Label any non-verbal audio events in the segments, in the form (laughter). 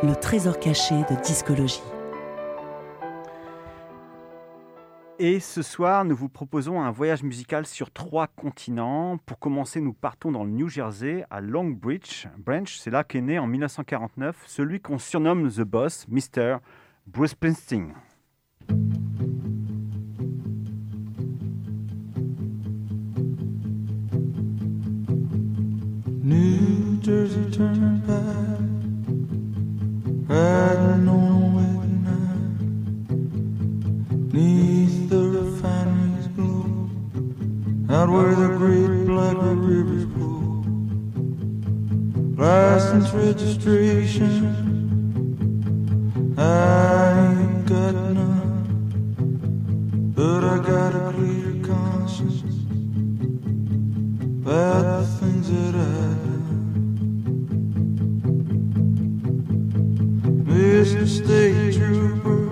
Le trésor caché de discologie. Et ce soir, nous vous proposons un voyage musical sur trois continents. Pour commencer, nous partons dans le New Jersey, à Long Branch. Branch, c'est là qu'est né en 1949 celui qu'on surnomme The Boss, Mr. Bruce Springsteen. New Jersey Turnpike, riding on a wet night, neath the refinery's glow, out where the great black rivers flow. License registration, I ain't got none, but I got a clear conscience about the things that I've State Trooper,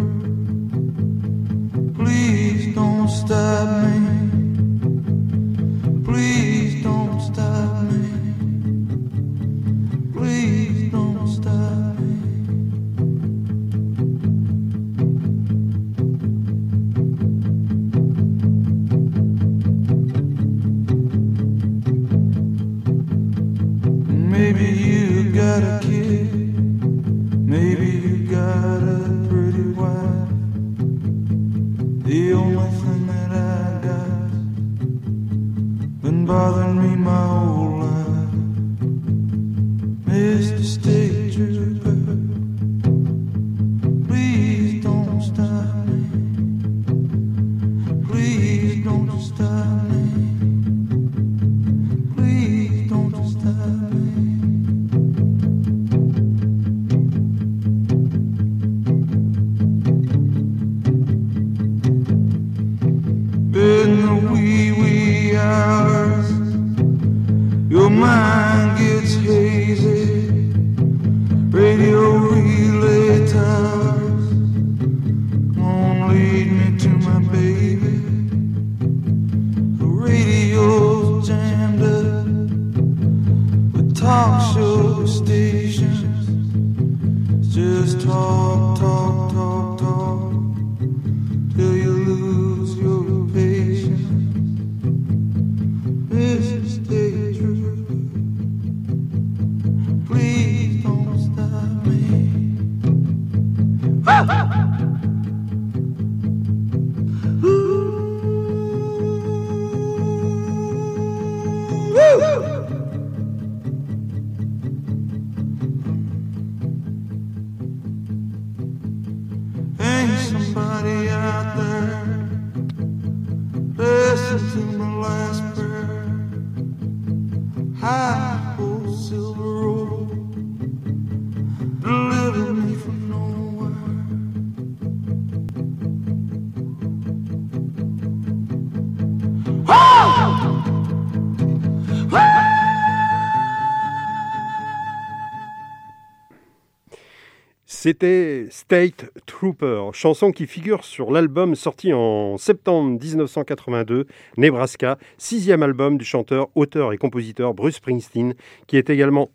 C'était State Trooper, chanson qui figure sur l'album sorti en septembre 1982, Nebraska, sixième album du chanteur, auteur et compositeur Bruce Springsteen, qui est également,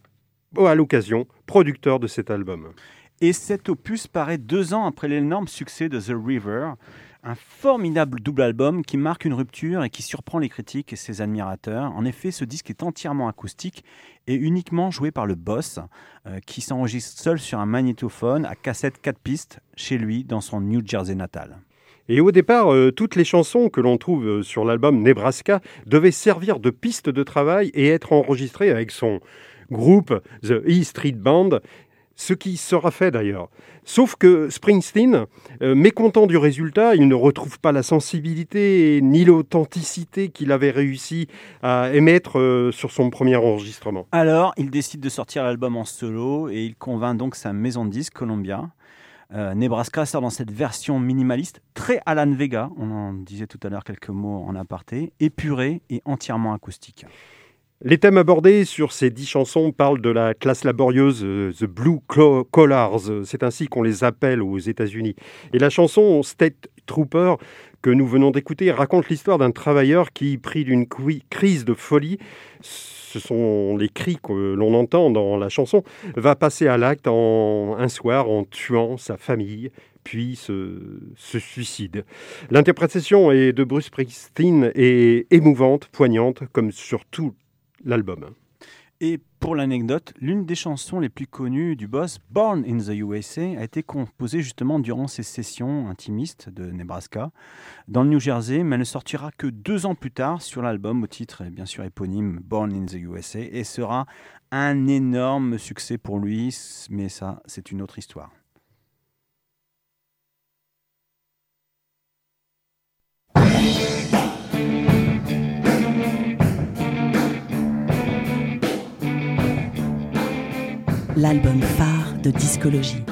à l'occasion, producteur de cet album. Et cet opus paraît deux ans après l'énorme succès de The River. Un formidable double album qui marque une rupture et qui surprend les critiques et ses admirateurs. En effet, ce disque est entièrement acoustique et uniquement joué par le boss, euh, qui s'enregistre seul sur un magnétophone à cassette 4 pistes chez lui dans son New Jersey natal. Et au départ, euh, toutes les chansons que l'on trouve euh, sur l'album Nebraska devaient servir de piste de travail et être enregistrées avec son groupe The E Street Band, ce qui sera fait d'ailleurs. Sauf que Springsteen, euh, mécontent du résultat, il ne retrouve pas la sensibilité ni l'authenticité qu'il avait réussi à émettre euh, sur son premier enregistrement. Alors, il décide de sortir l'album en solo et il convainc donc sa maison de disques Columbia. Euh, Nebraska sort dans cette version minimaliste, très Alan Vega, on en disait tout à l'heure quelques mots en aparté, épurée et entièrement acoustique. Les thèmes abordés sur ces dix chansons parlent de la classe laborieuse, euh, The Blue Collars, euh, c'est ainsi qu'on les appelle aux États-Unis. Et la chanson State Trooper que nous venons d'écouter raconte l'histoire d'un travailleur qui, pris d'une crise de folie, ce sont les cris que l'on entend dans la chanson, va passer à l'acte en, un soir en tuant sa famille, puis se, se suicide. L'interprétation est de Bruce Springsteen est émouvante, poignante, comme sur tout l'album. Et pour l'anecdote, l'une des chansons les plus connues du boss, Born in the USA, a été composée justement durant ces sessions intimistes de Nebraska dans le New Jersey, mais elle ne sortira que deux ans plus tard sur l'album au titre bien sûr éponyme Born in the USA et sera un énorme succès pour lui, mais ça c'est une autre histoire. L'album phare de discologie.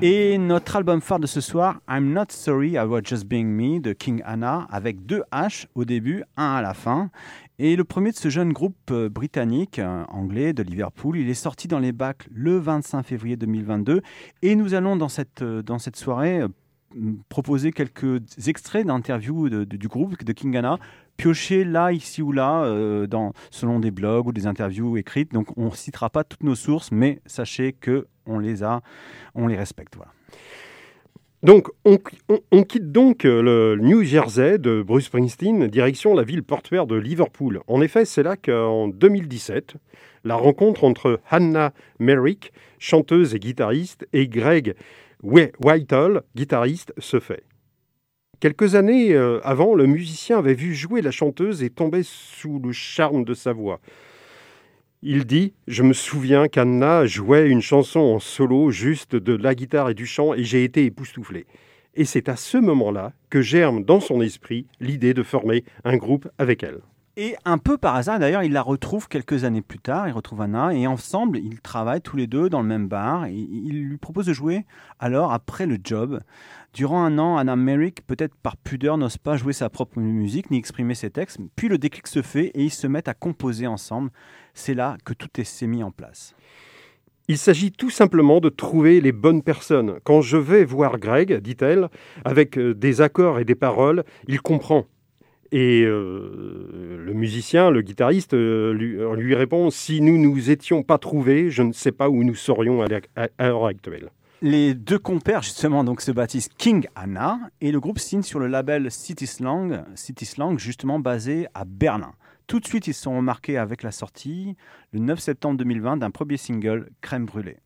Et notre album phare de ce soir, I'm Not Sorry I Was Just Being Me de King Anna, avec deux H au début, un à la fin. Et le premier de ce jeune groupe euh, britannique, euh, anglais, de Liverpool, il est sorti dans les bacs le 25 février 2022. Et nous allons dans cette, euh, dans cette soirée proposer quelques extraits d'interviews du groupe de King Anna, piochés là, ici ou là, euh, selon des blogs ou des interviews écrites. Donc on ne citera pas toutes nos sources, mais sachez que on les a, on les respecte. Donc, on, on- quitte donc euh, le New Jersey de Bruce Springsteen, direction la ville portuaire de Liverpool. En effet, c'est là qu'en 2017, la rencontre entre Hannah Merrick, chanteuse et guitariste, et Greg Whi- Whitehall, guitariste, se fait. Quelques années euh, avant, le musicien avait vu jouer la chanteuse et tombait sous le charme de sa voix. Il dit Je me souviens qu'Anna jouait une chanson en solo, juste de la guitare et du chant, et j'ai été époustouflé. Et c'est à ce moment-là que germe dans son esprit l'idée de former un groupe avec elle. Et un peu par hasard, d'ailleurs, il la retrouve quelques années plus tard, il retrouve Anna, et ensemble, ils travaillent tous les deux dans le même bar, et il lui propose de jouer alors après le job. Durant un an, Anna Merrick, peut-être par pudeur, n'ose pas jouer sa propre musique ni exprimer ses textes, puis le déclic se fait et ils se mettent à composer ensemble. C'est là que tout est- s'est mis en place. Il s'agit tout simplement de trouver les bonnes personnes. Quand je vais voir Greg, dit-elle, avec euh, des accords et des paroles, il comprend. Et euh, le musicien, le guitariste, euh, lui, lui répond Si nous nous étions pas trouvés, je ne sais pas où nous serions à l'heure- à- à l'heure actuelle. Les deux compères, justement, donc, se baptisent King Anna et le groupe signe sur le label City Slang, City Slang, justement basé à Berlin. Tout de suite, ils sont remarqués avec la sortie, le 9 septembre 2020, d'un premier single, Crème brûlée.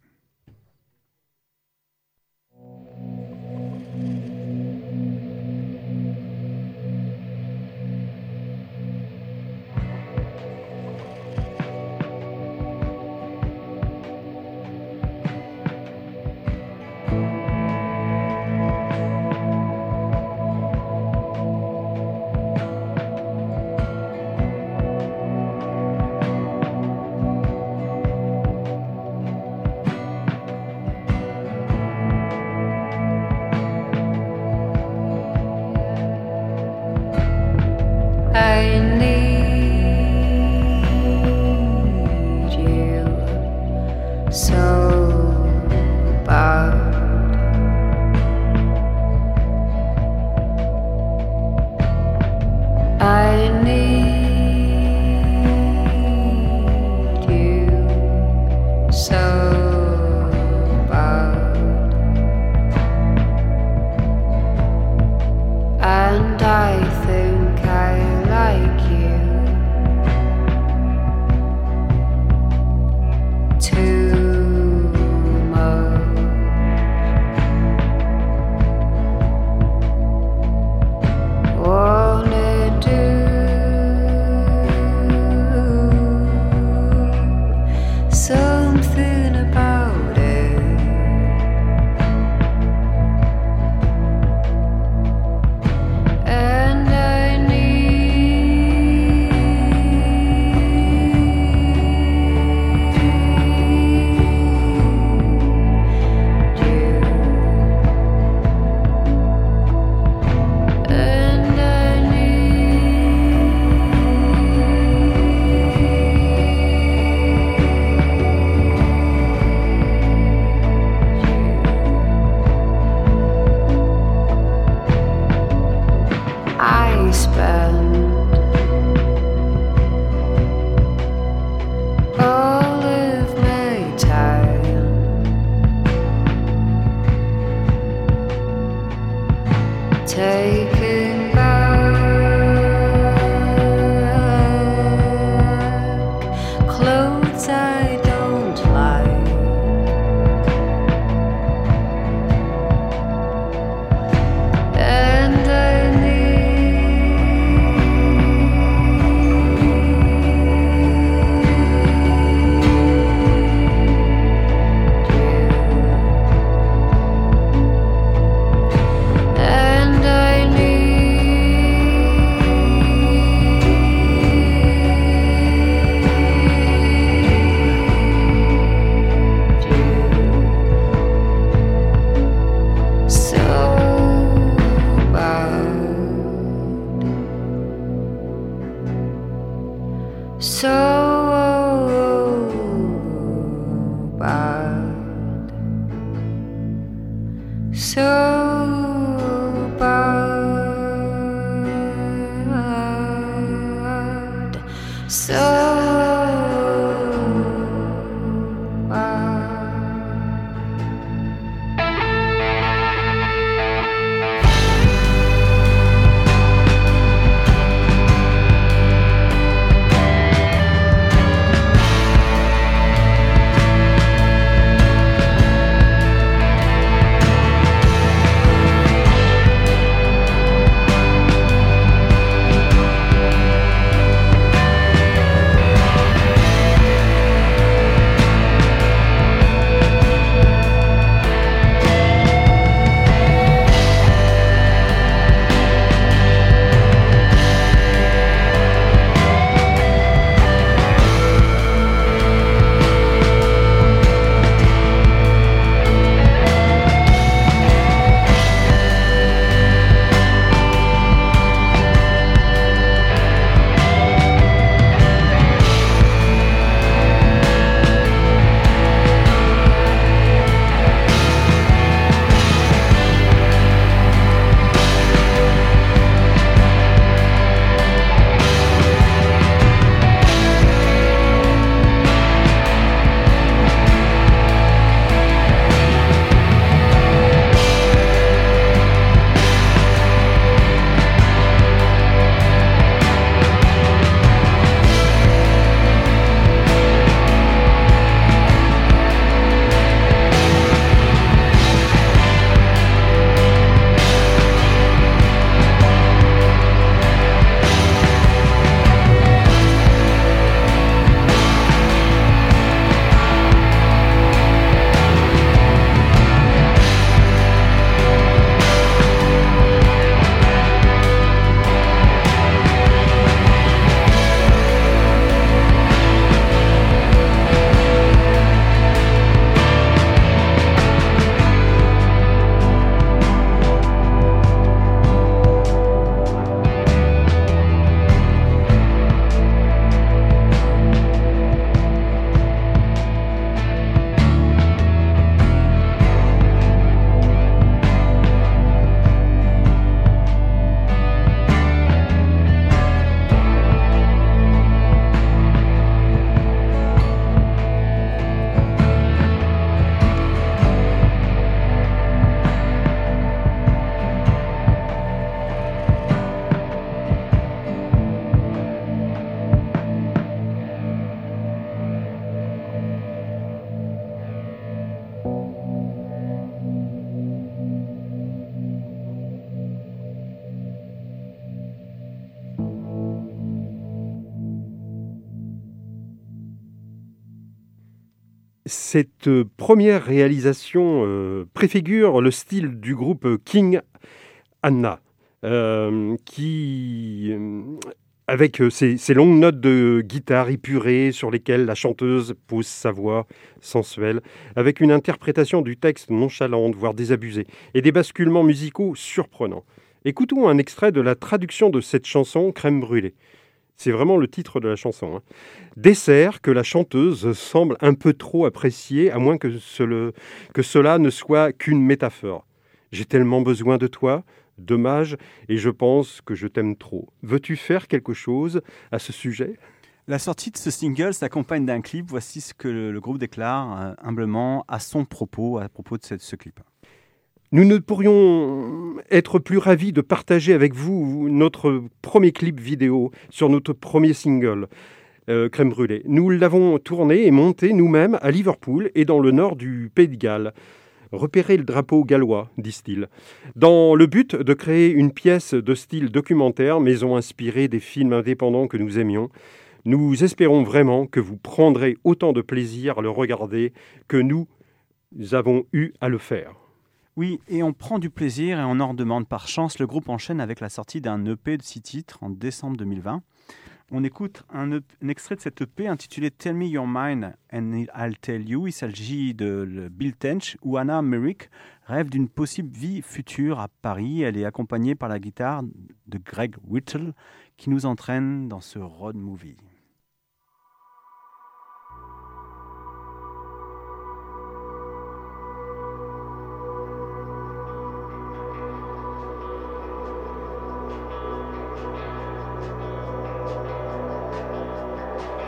Cette euh, première réalisation euh, préfigure le style du groupe King Anna, euh, qui, avec ces longues notes de guitare épurées sur lesquelles la chanteuse pose sa voix sensuelle, avec une interprétation du texte nonchalante, voire désabusée, et des basculements musicaux surprenants. Écoutons un extrait de la traduction de cette chanson Crème brûlée. C'est vraiment le titre de la chanson. hein. Dessert que la chanteuse semble un peu trop apprécier, à moins que, ce- que cela ne soit qu'une métaphore. J'ai tellement besoin de toi, dommage, et je pense que je t'aime trop. Veux-tu faire quelque chose à ce sujet? La sortie de ce single s'accompagne d'un clip. Voici ce que le, groupe déclare euh, humblement à son propos, à propos de ce clip. Nous ne pourrions être plus ravis de partager avec vous notre premier clip vidéo sur notre premier single, euh, Crème Brûlée. Nous l'avons tourné et monté nous-mêmes à Liverpool et dans le nord du Pays de Galles. Repérer le drapeau gallois, disent-ils, dans le but de créer une pièce de style documentaire, maison inspirée des films indépendants que nous aimions. Nous espérons vraiment que vous prendrez autant de plaisir à le regarder que nous avons eu à le faire. Oui, et on prend du plaisir et on en demande par chance. Le groupe enchaîne avec la sortie d'un EP de six titres en décembre 2020. On écoute un, EP un extrait de cet EP intitulé Tell Me Your Mind and I'll Tell You. Il s'agit de Bill Tench où Anna Merrick rêve d'une possible vie future à Paris. Elle est accompagnée par la guitare de Greg Whittle qui nous entraîne dans ce road movie.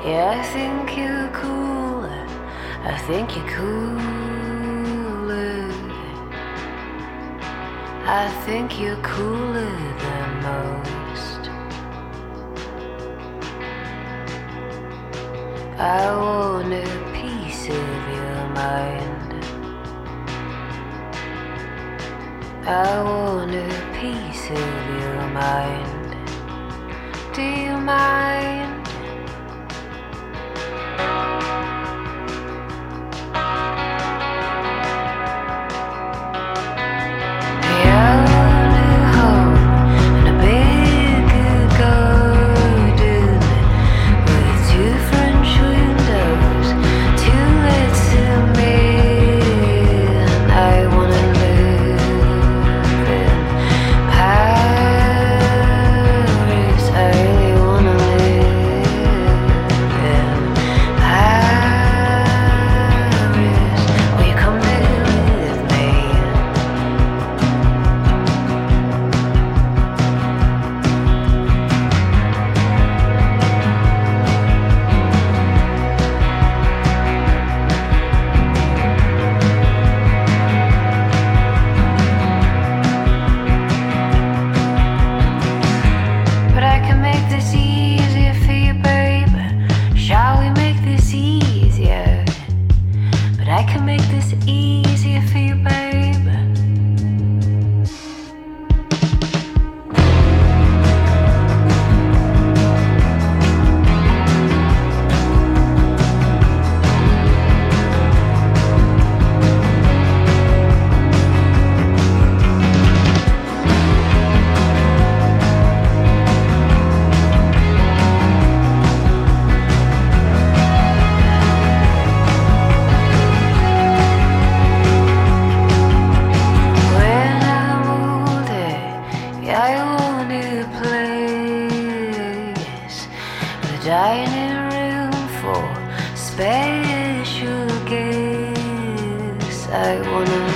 Yeah, I think you're cooler. I think you're cooler. I think you're cooler than most. I want a piece of your mind. I want a piece of your mind. Do you mind? Special you I wanna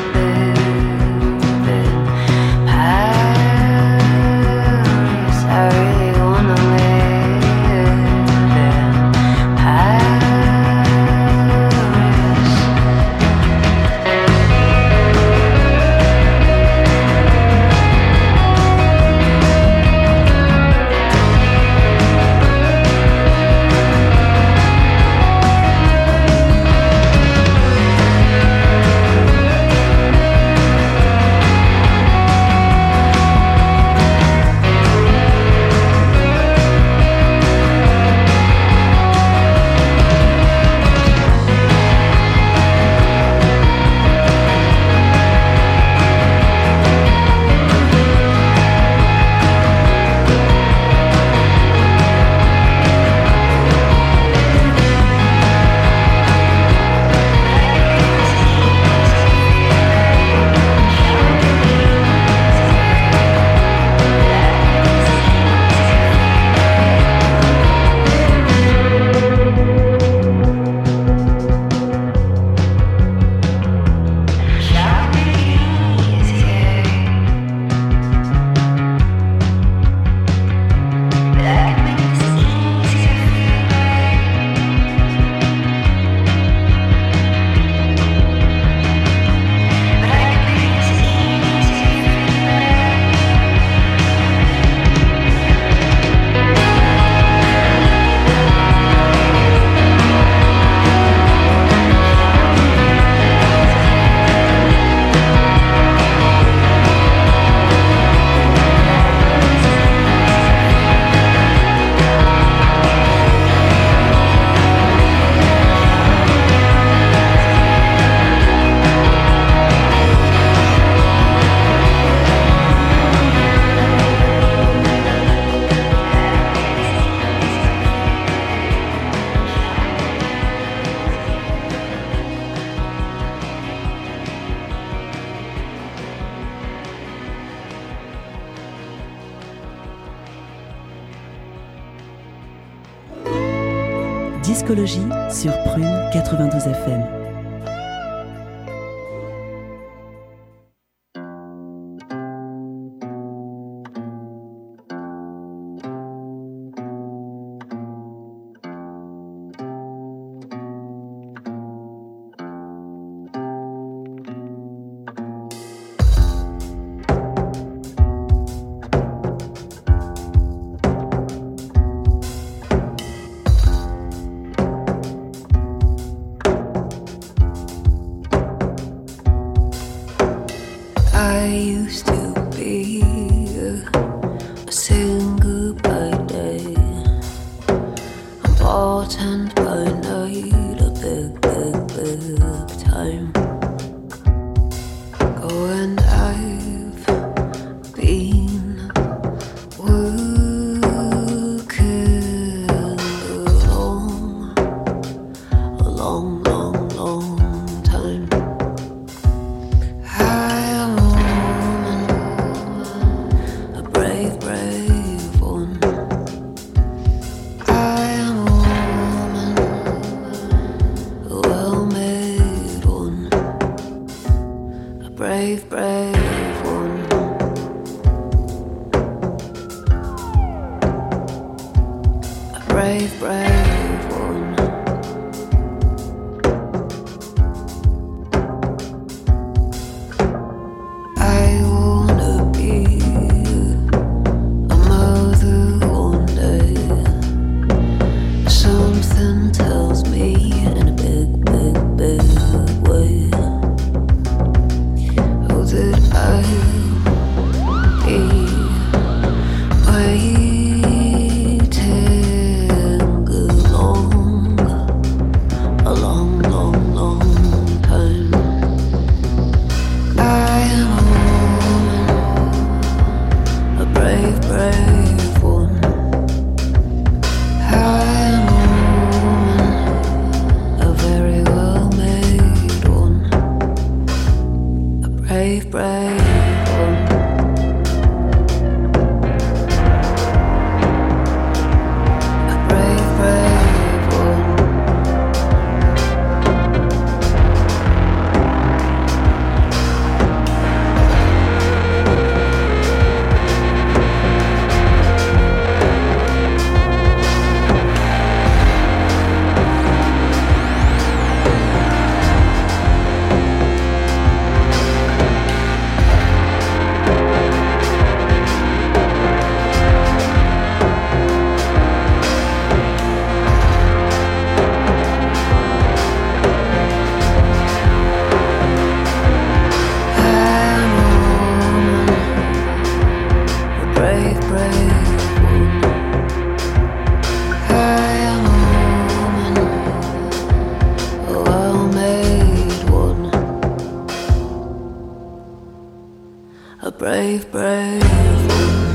brave, brave A brave, brave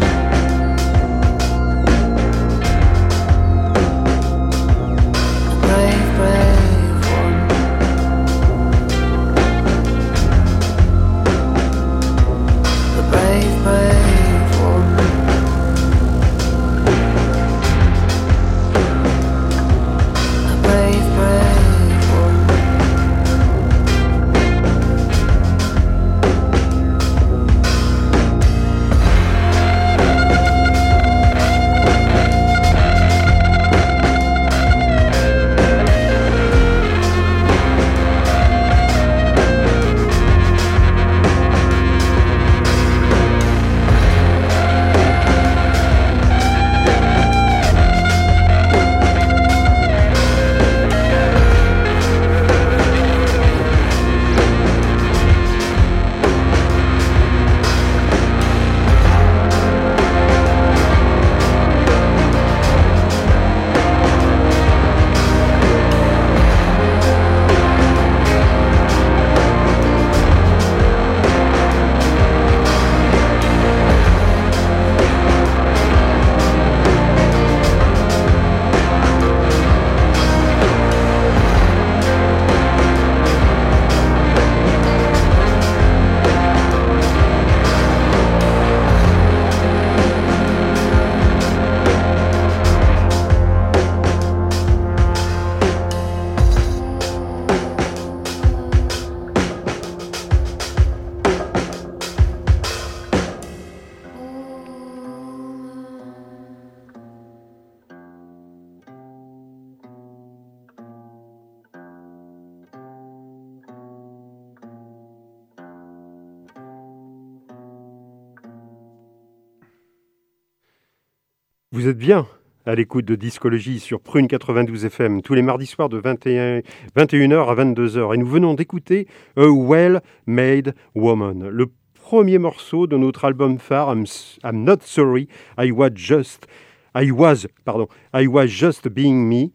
Vous êtes bien à l'écoute de Discologie sur Prune 92 FM tous les mardis soirs de 21, 21h à 22h. Et nous venons d'écouter A Well Made Woman, le premier morceau de notre album phare I'm, I'm Not Sorry, I Was Just, I Was, pardon, I Was Just Being Me,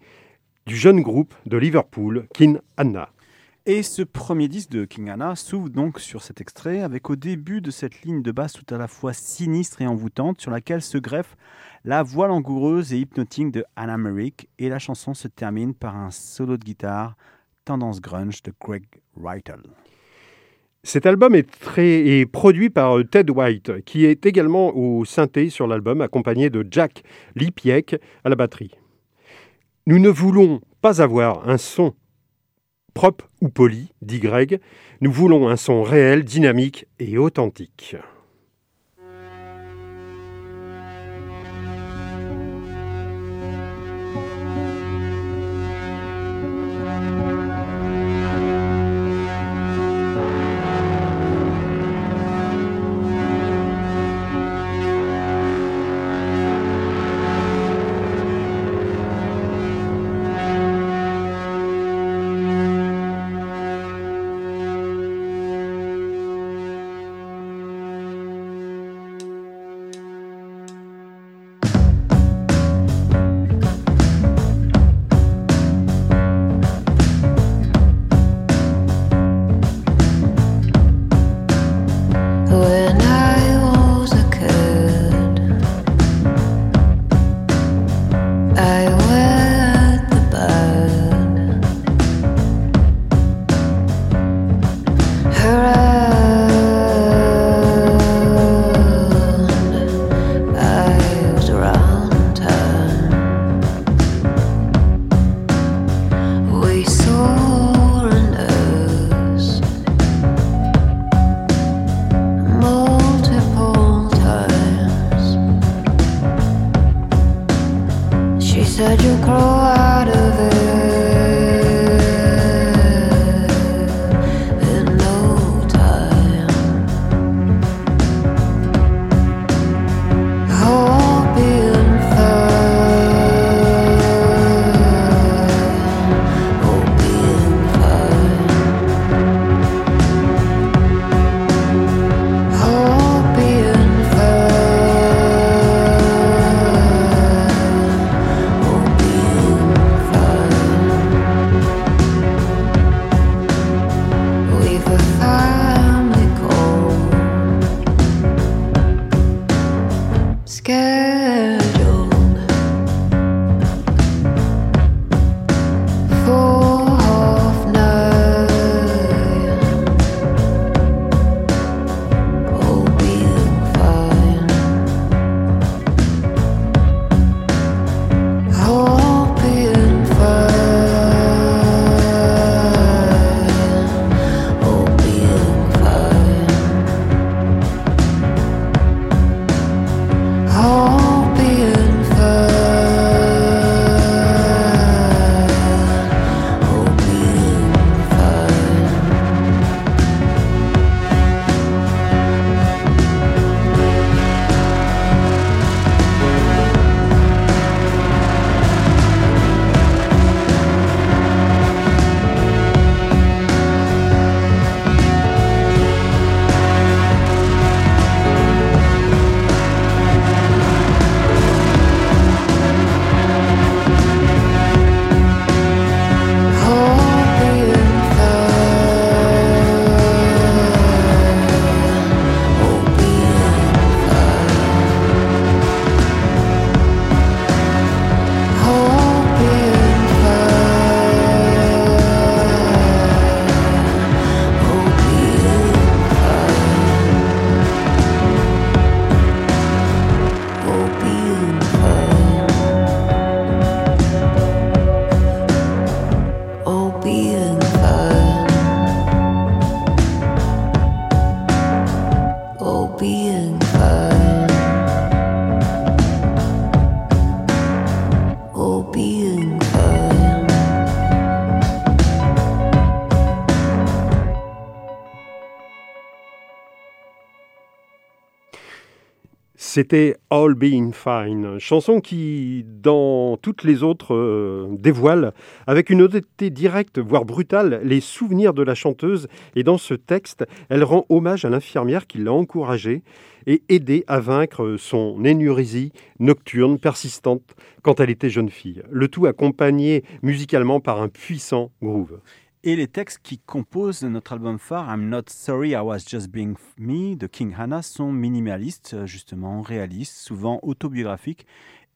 du jeune groupe de Liverpool, Kin Anna. Et ce premier disque de King Anna s'ouvre donc sur cet extrait avec au début de cette ligne de basse tout à la fois sinistre et envoûtante sur laquelle se greffe la voix langoureuse et hypnotique de Anna Merrick et la chanson se termine par un solo de guitare tendance grunge de Greg Rytle. Cet album est, très, est produit par Ted White, qui est également au synthé sur l'album, accompagné de Jack Lipiek à la batterie. Nous ne voulons pas avoir un son propre ou poli, dit Greg, nous voulons un son réel, dynamique et authentique. C'était All Being Fine, chanson qui, dans toutes les autres, euh, dévoile, avec une honnêteté directe, voire brutale, les souvenirs de la chanteuse. Et dans ce texte, elle rend hommage à l'infirmière qui l'a encouragée et aidée à vaincre son énurésie nocturne persistante quand elle était jeune fille. Le tout accompagné musicalement par un puissant groove. Et les textes qui composent notre album phare, I'm Not Sorry I Was Just Being Me de King Hannah, sont minimalistes, justement réalistes, souvent autobiographiques,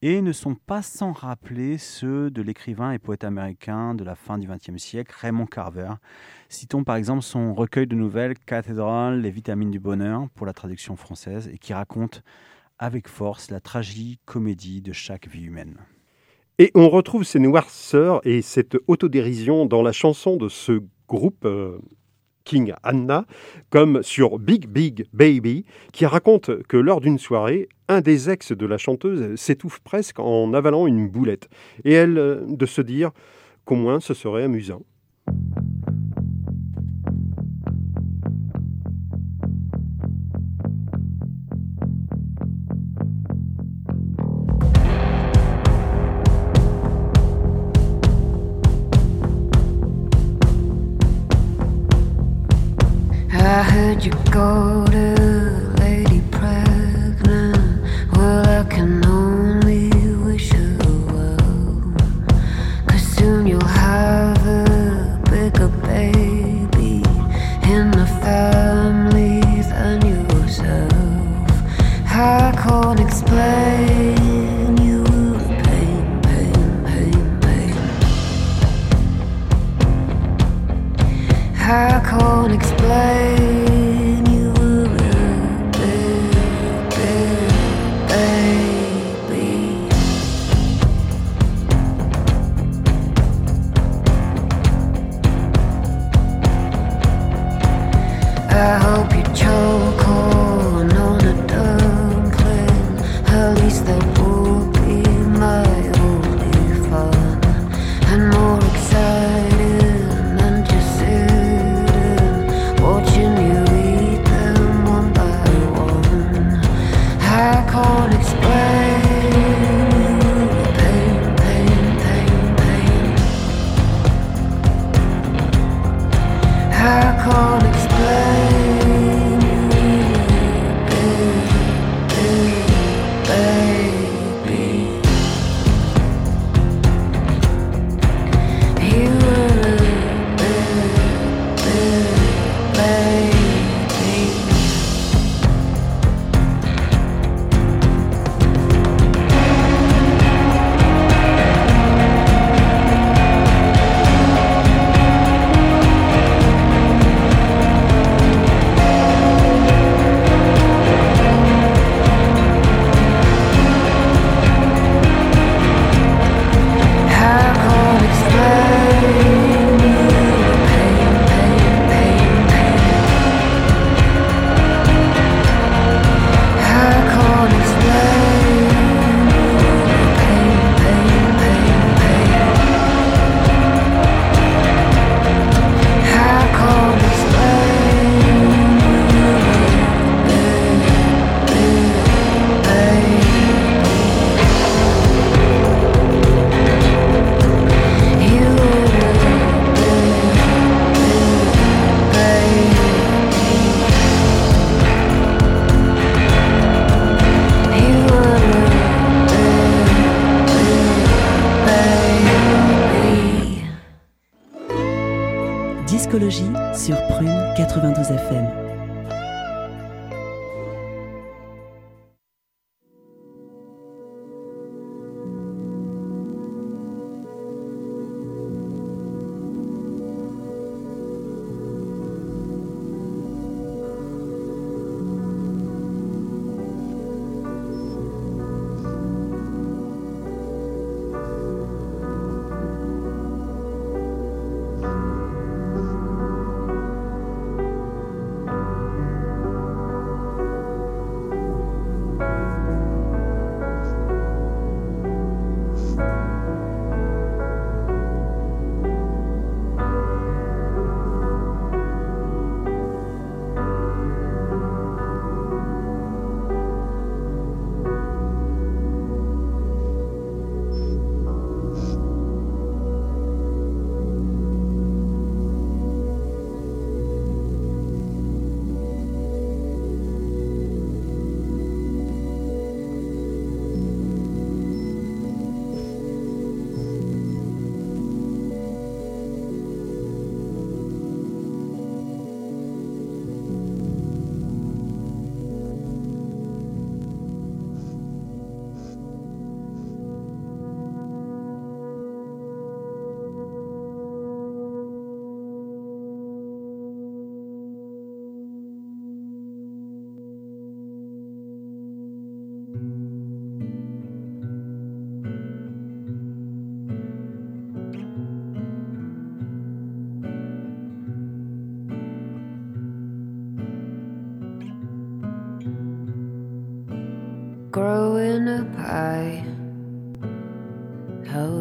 et ne sont pas sans rappeler ceux de l'écrivain et poète américain de la fin du XXe siècle, Raymond Carver. Citons par exemple son recueil de nouvelles Cathédrale, les vitamines du bonheur, pour la traduction française, et qui raconte avec force la tragique-comédie de chaque vie humaine. Et on retrouve ces noirceurs et cette autodérision dans la chanson de ce groupe euh, King Anna, comme sur Big Big Baby, qui raconte que lors d'une soirée, un des ex de la chanteuse s'étouffe presque en avalant une boulette. Et elle, euh, de se dire qu'au moins ce serait amusant. You go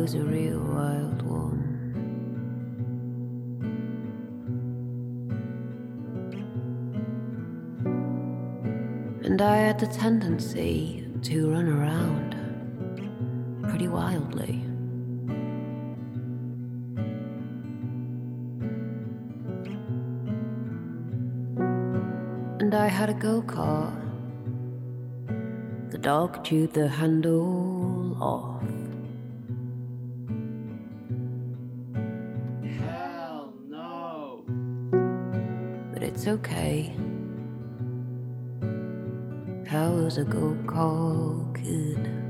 was a real wild one. And I had the tendency to run around pretty wildly. And I had a go kart. The dog chewed the handle off. But it's okay. Was a go kart kid.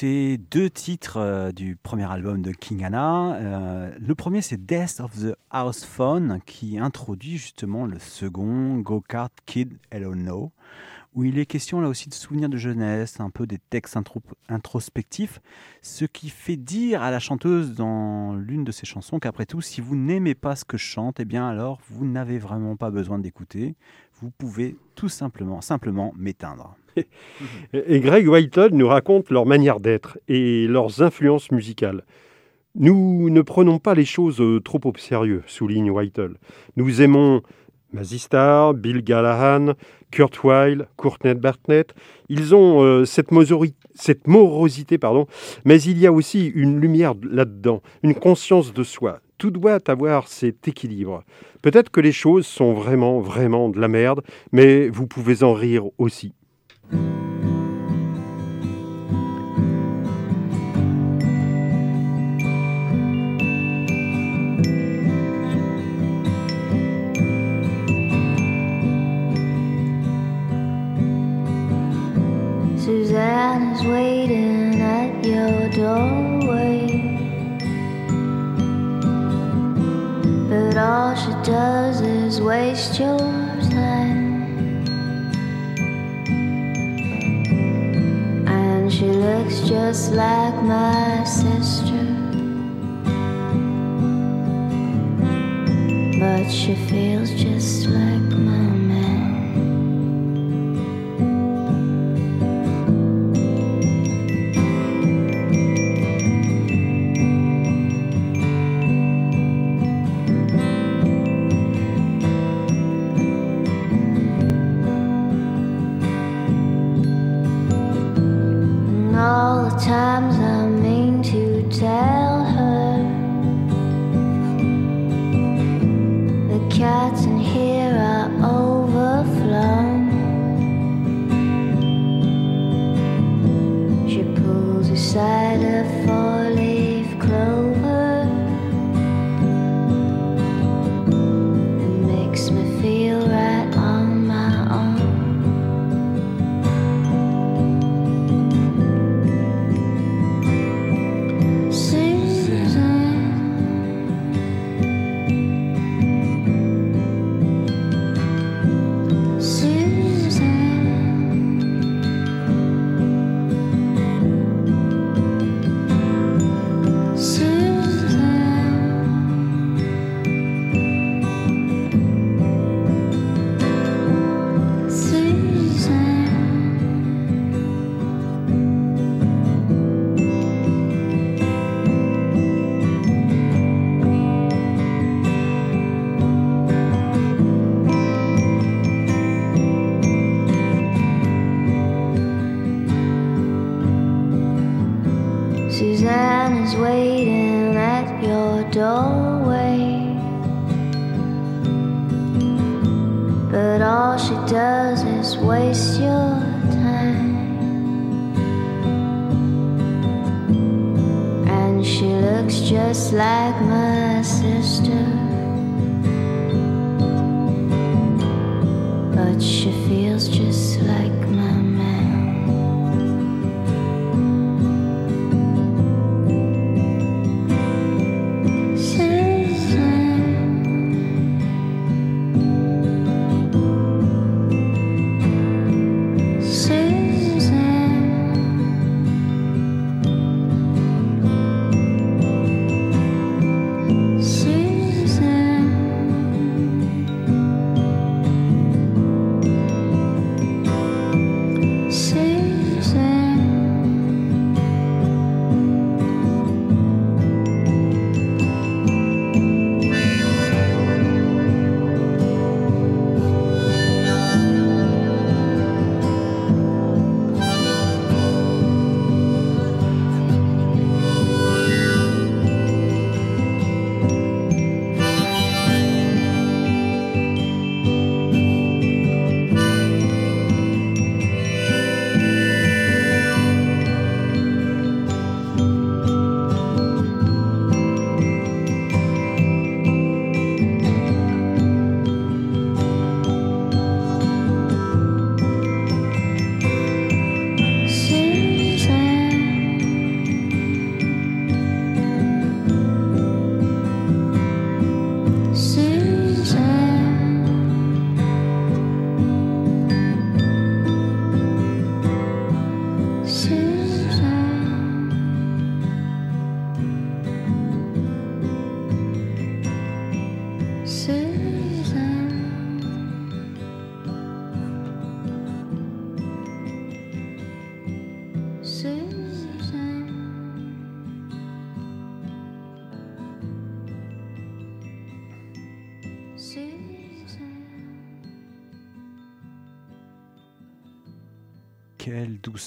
Venons d'écouter deux titres euh, du premier album de King Anna. Euh, le premier, c'est Death of the House Phone, qui introduit justement le second, Go Kart Kid Hello No, où il est question là aussi de souvenirs de jeunesse, un peu des textes intro- introspectifs, ce qui fait dire à la chanteuse dans l'une de ses chansons qu'après tout, si vous n'aimez pas ce que je chante, eh bien alors vous n'avez vraiment pas besoin d'écouter. Vous pouvez tout simplement, simplement m'éteindre. (laughs) Et Greg Whitehall nous raconte leur manière d'être et leurs influences musicales. Nous ne prenons pas les choses euh, trop au sérieux, souligne Whitehall. Nous aimons Mazzy Star, Bill Gallahan, Kurt Weill, Courtney Barnett. Ils ont euh, cette, cette morosité, pardon, mais il y a aussi une lumière là-dedans, une conscience de soi. Tout doit avoir cet équilibre. Peut-être que les choses sont vraiment, vraiment de la merde, mais vous pouvez en rire aussi. Suzanne is waiting at your doorway. But all she does is waste your just like my sister. But she feels just like my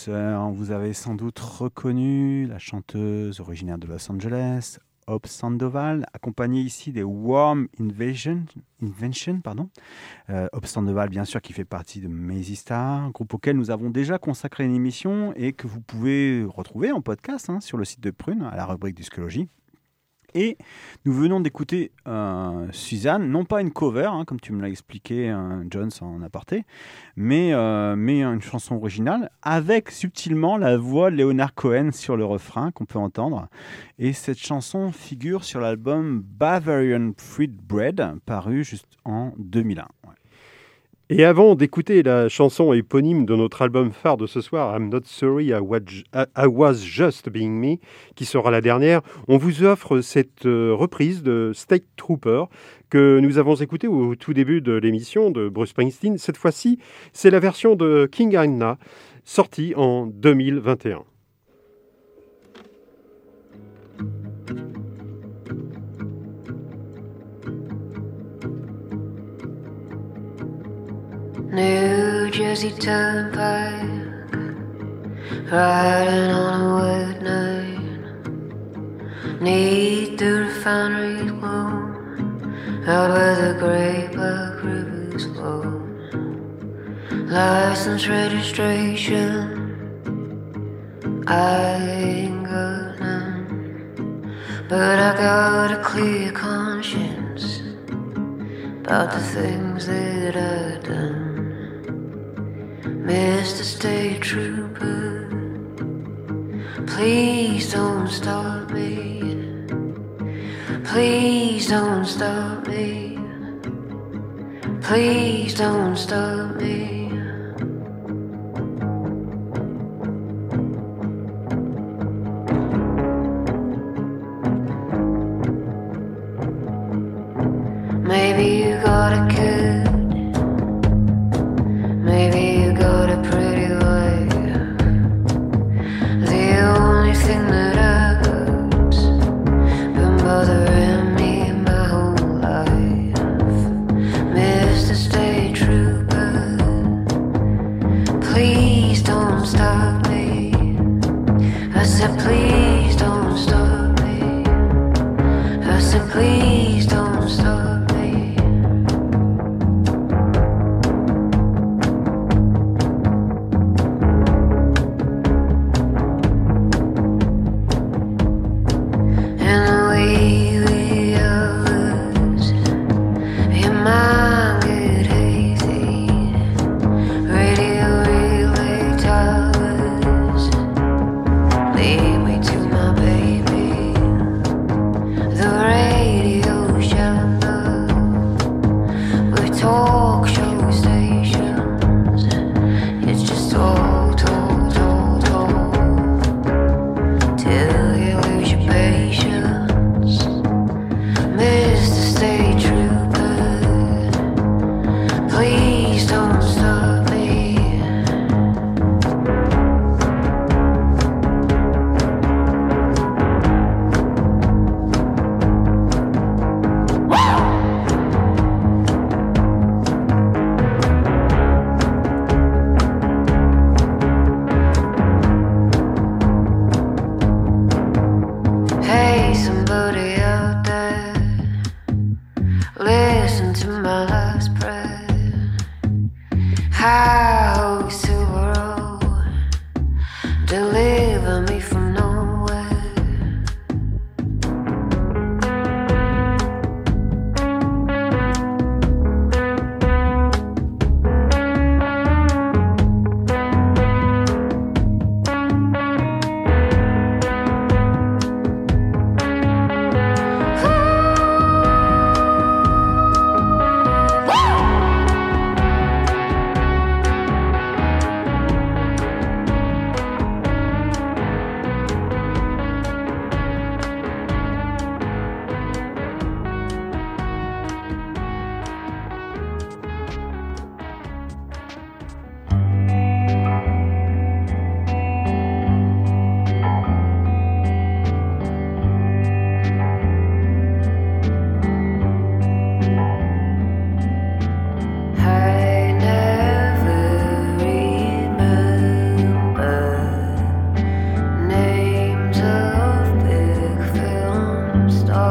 Douceur Vous avez sans doute reconnu la chanteuse originaire de Los Angeles, Hope Sandoval, accompagnée ici des Warm Invasion, Invention. Pardon. Euh, Sandoval, bien sûr, qui fait partie de Mazy Star, groupe auquel nous avons déjà consacré une émission et que vous pouvez retrouver en podcast hein, sur le site de Prune, à la rubrique discologie. Et nous venons d'écouter euh, Suzanne, non pas une cover, hein, comme tu me l'as expliqué, euh, Jones en aparté, mais, euh, mais une chanson originale, avec subtilement la voix de Leonard Cohen sur le refrain qu'on peut entendre. Et cette chanson figure sur l'album Bavarian Fruit Bread, paru juste en 2001. Ouais. Et avant d'écouter la chanson éponyme de notre album phare de ce soir, I'm Not Sorry I Was, Just Being Me, qui sera la dernière, on vous offre cette euh, reprise de State Trooper que nous avons écoutée au tout début de l'émission de Bruce Springsteen. Cette fois-ci, c'est la version de King Anna, sortie en 2021. New Jersey Turnpike, riding on a wet night. Need the refinery glow, out where the great black rivers flow. License registration, I ain't got none, but I got a clear conscience about the things that I've done. Mr. State Trooper, please don't stop me. Please don't stop me. Please don't stop me.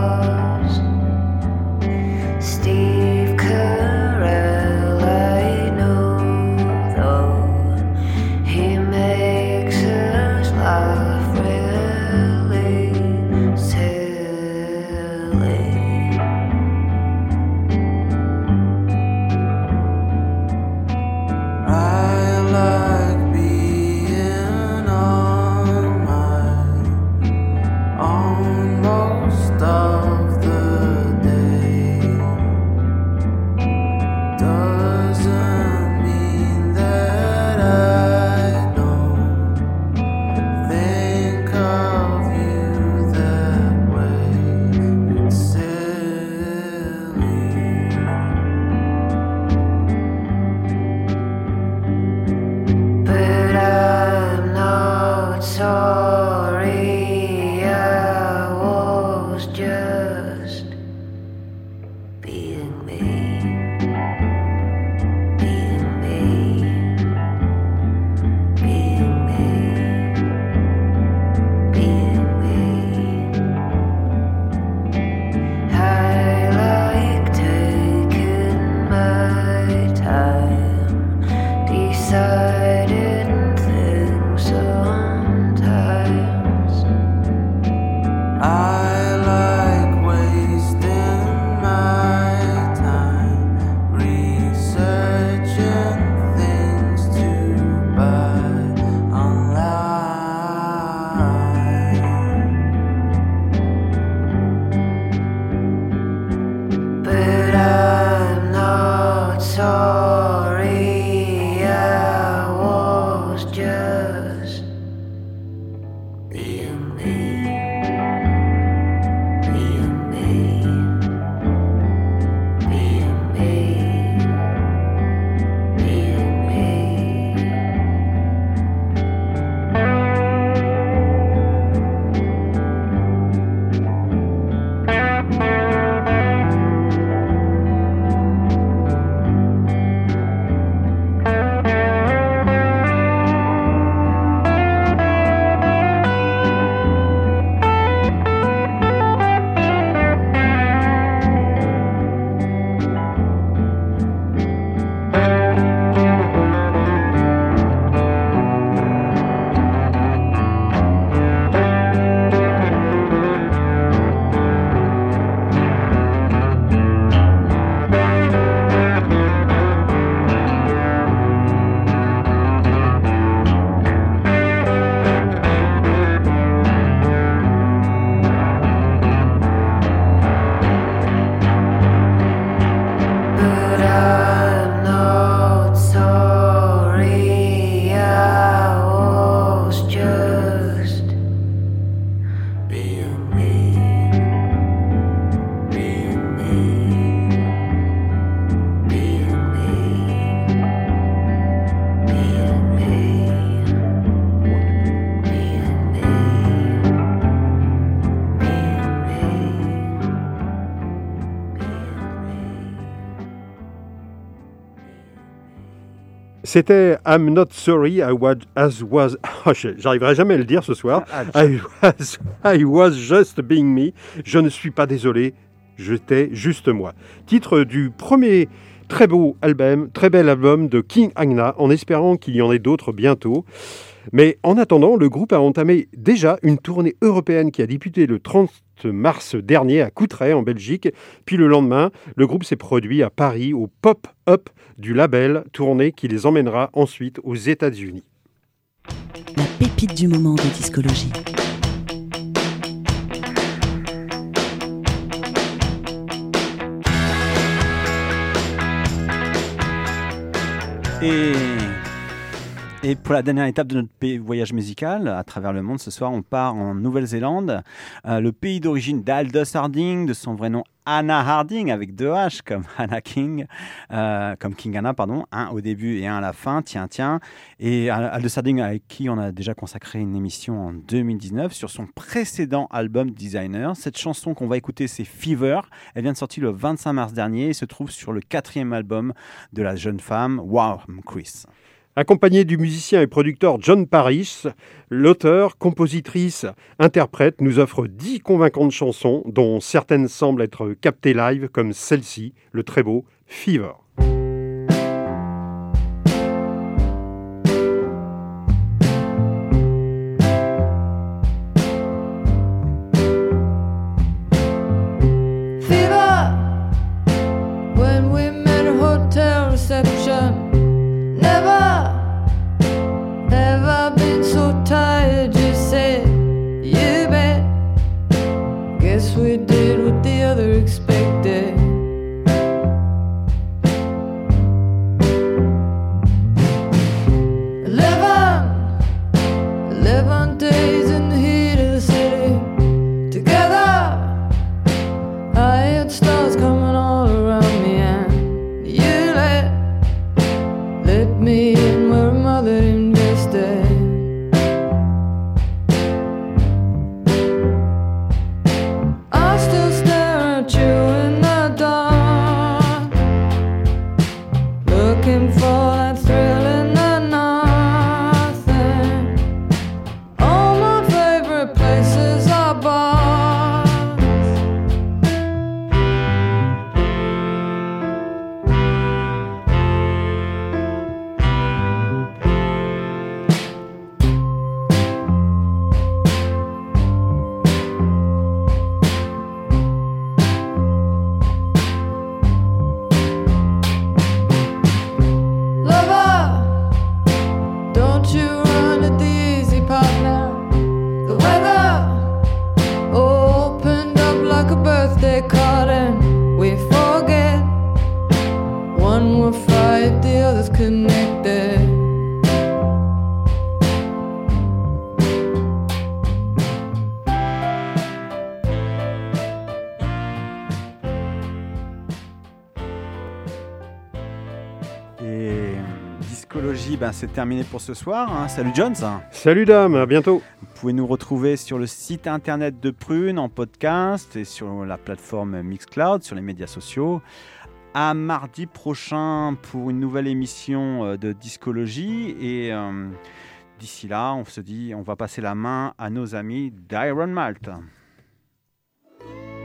heart. C'était I'm not sorry I was, as was. (laughs) Oh, J'arriverai jamais à le dire ce soir. Ah, I was, (laughs) I was just being me. Je ne suis pas désolé, j'étais juste moi. Titre du premier très beau album, très bel album de King Agna, en espérant qu'il y en ait d'autres bientôt. Mais en attendant, le groupe a entamé déjà une tournée européenne qui a débuté le 30 mars dernier à Coutray en Belgique. Puis le lendemain, le groupe s'est produit à Paris au Pop-Up du label, tournée qui les emmènera ensuite aux États-Unis. La pépite du moment de discologie. Et, pour la dernière étape de notre voyage musical à travers le monde, ce soir, on part en Nouvelle-Zélande, euh, le pays d'origine d'Aldous Harding, de son vrai nom Anna Harding, avec deux H comme (laughs) Anna King, euh, comme King Anna, pardon, un au début et un à la fin, tiens, tiens. Et Aldous Harding, avec qui on a déjà consacré une émission en 2019 sur son précédent album Designer. Cette chanson qu'on va écouter, c'est Fever. Elle vient de sortir le 25 mars dernier et se trouve sur le quatrième album de la jeune femme, Warm Chris. Accompagné du musicien et producteur John Parrish, l'auteur, compositrice, interprète nous offre dix convaincantes chansons dont certaines semblent être captées live comme celle-ci, le très beau Fever. C'est terminé pour ce soir. hein. Salut Jones. Salut dame, à bientôt. Vous pouvez nous retrouver sur le site internet de Prune en podcast et sur la plateforme Mixcloud, sur les médias sociaux. À mardi prochain pour une nouvelle émission euh, de Discologie. Et euh, d'ici là, on se dit, on va passer la main à nos amis d'Iron Malt.